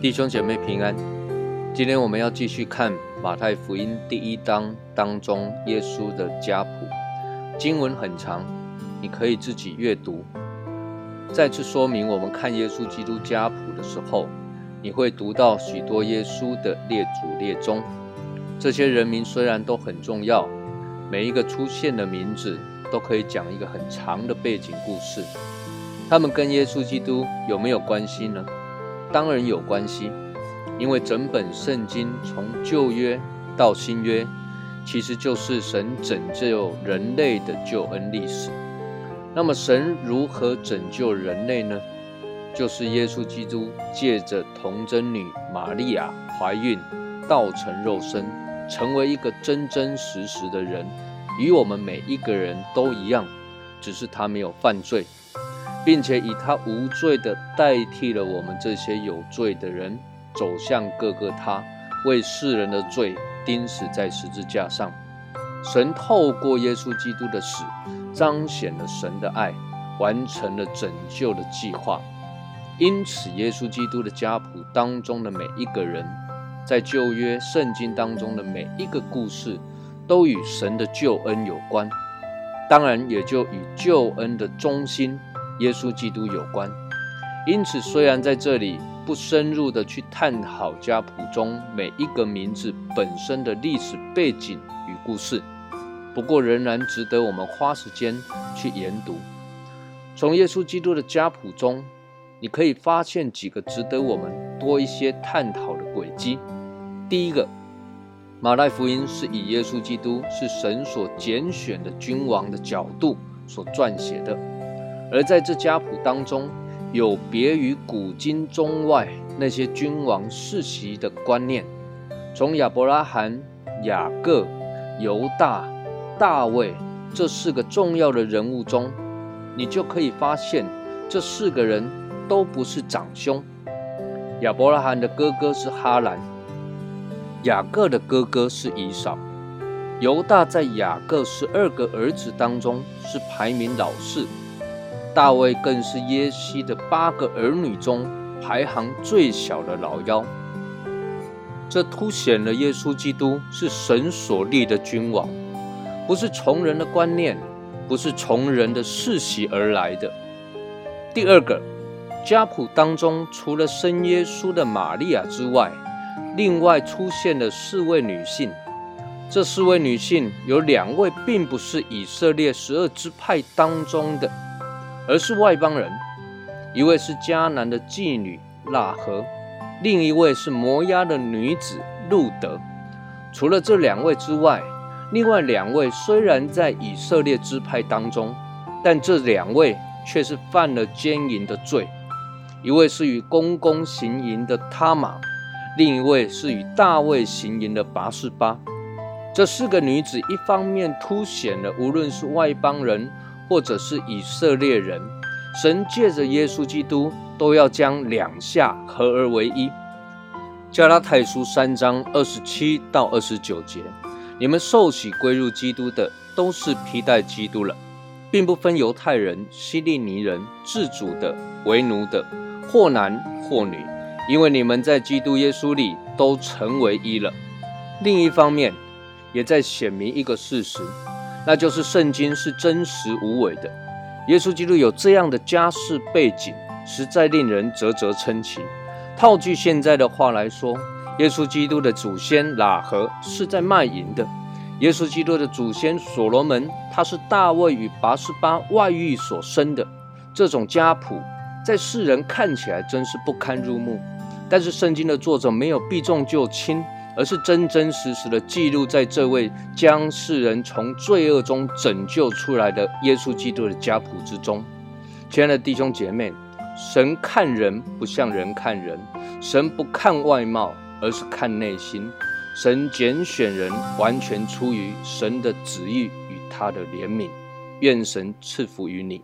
弟兄姐妹平安，今天我们要继续看马太福音第一章当中耶稣的家谱。经文很长，你可以自己阅读。再次说明，我们看耶稣基督家谱的时候，你会读到许多耶稣的列祖列宗。这些人名虽然都很重要，每一个出现的名字都可以讲一个很长的背景故事。他们跟耶稣基督有没有关系呢？当然有关系，因为整本圣经从旧约到新约，其实就是神拯救人类的救恩历史。那么，神如何拯救人类呢？就是耶稣基督借着童贞女玛利亚怀孕，道成肉身，成为一个真真实实的人，与我们每一个人都一样，只是他没有犯罪。并且以他无罪的代替了我们这些有罪的人，走向各个他，为世人的罪钉死在十字架上。神透过耶稣基督的死，彰显了神的爱，完成了拯救的计划。因此，耶稣基督的家谱当中的每一个人，在旧约圣经当中的每一个故事，都与神的救恩有关。当然，也就与救恩的中心。耶稣基督有关，因此虽然在这里不深入的去探讨家谱中每一个名字本身的历史背景与故事，不过仍然值得我们花时间去研读。从耶稣基督的家谱中，你可以发现几个值得我们多一些探讨的轨迹。第一个，马太福音是以耶稣基督是神所拣选的君王的角度所撰写的。而在这家谱当中，有别于古今中外那些君王世袭的观念。从亚伯拉罕、雅各、犹大、大卫这四个重要的人物中，你就可以发现，这四个人都不是长兄。亚伯拉罕的哥哥是哈兰，雅各的哥哥是以扫，犹大在雅各十二个儿子当中是排名老四。大卫更是耶西的八个儿女中排行最小的老幺，这凸显了耶稣基督是神所立的君王，不是从人的观念，不是从人的世袭而来的。第二个家谱当中，除了生耶稣的玛利亚之外，另外出现了四位女性。这四位女性有两位并不是以色列十二支派当中的。而是外邦人，一位是迦南的妓女拉合，另一位是摩押的女子路德。除了这两位之外，另外两位虽然在以色列支派当中，但这两位却是犯了奸淫的罪。一位是与公公行淫的他玛，另一位是与大卫行淫的拔士巴。这四个女子一方面凸显了无论是外邦人。或者是以色列人，神借着耶稣基督都要将两下合而为一。加拉太书三章二十七到二十九节，你们受洗归入基督的，都是披戴基督了，并不分犹太人、希利尼人、自主的、为奴的，或男或女，因为你们在基督耶稣里都成为一了。另一方面，也在显明一个事实。那就是圣经是真实无伪的，耶稣基督有这样的家世背景，实在令人啧啧称奇。套句现在的话来说，耶稣基督的祖先喇合是在卖淫的；耶稣基督的祖先所罗门，他是大卫与拔示巴外遇所生的。这种家谱在世人看起来真是不堪入目，但是圣经的作者没有避重就轻。而是真真实实的记录在这位将世人从罪恶中拯救出来的耶稣基督的家谱之中。亲爱的弟兄姐妹，神看人不像人看人，神不看外貌，而是看内心。神拣选人完全出于神的旨意与他的怜悯。愿神赐福于你。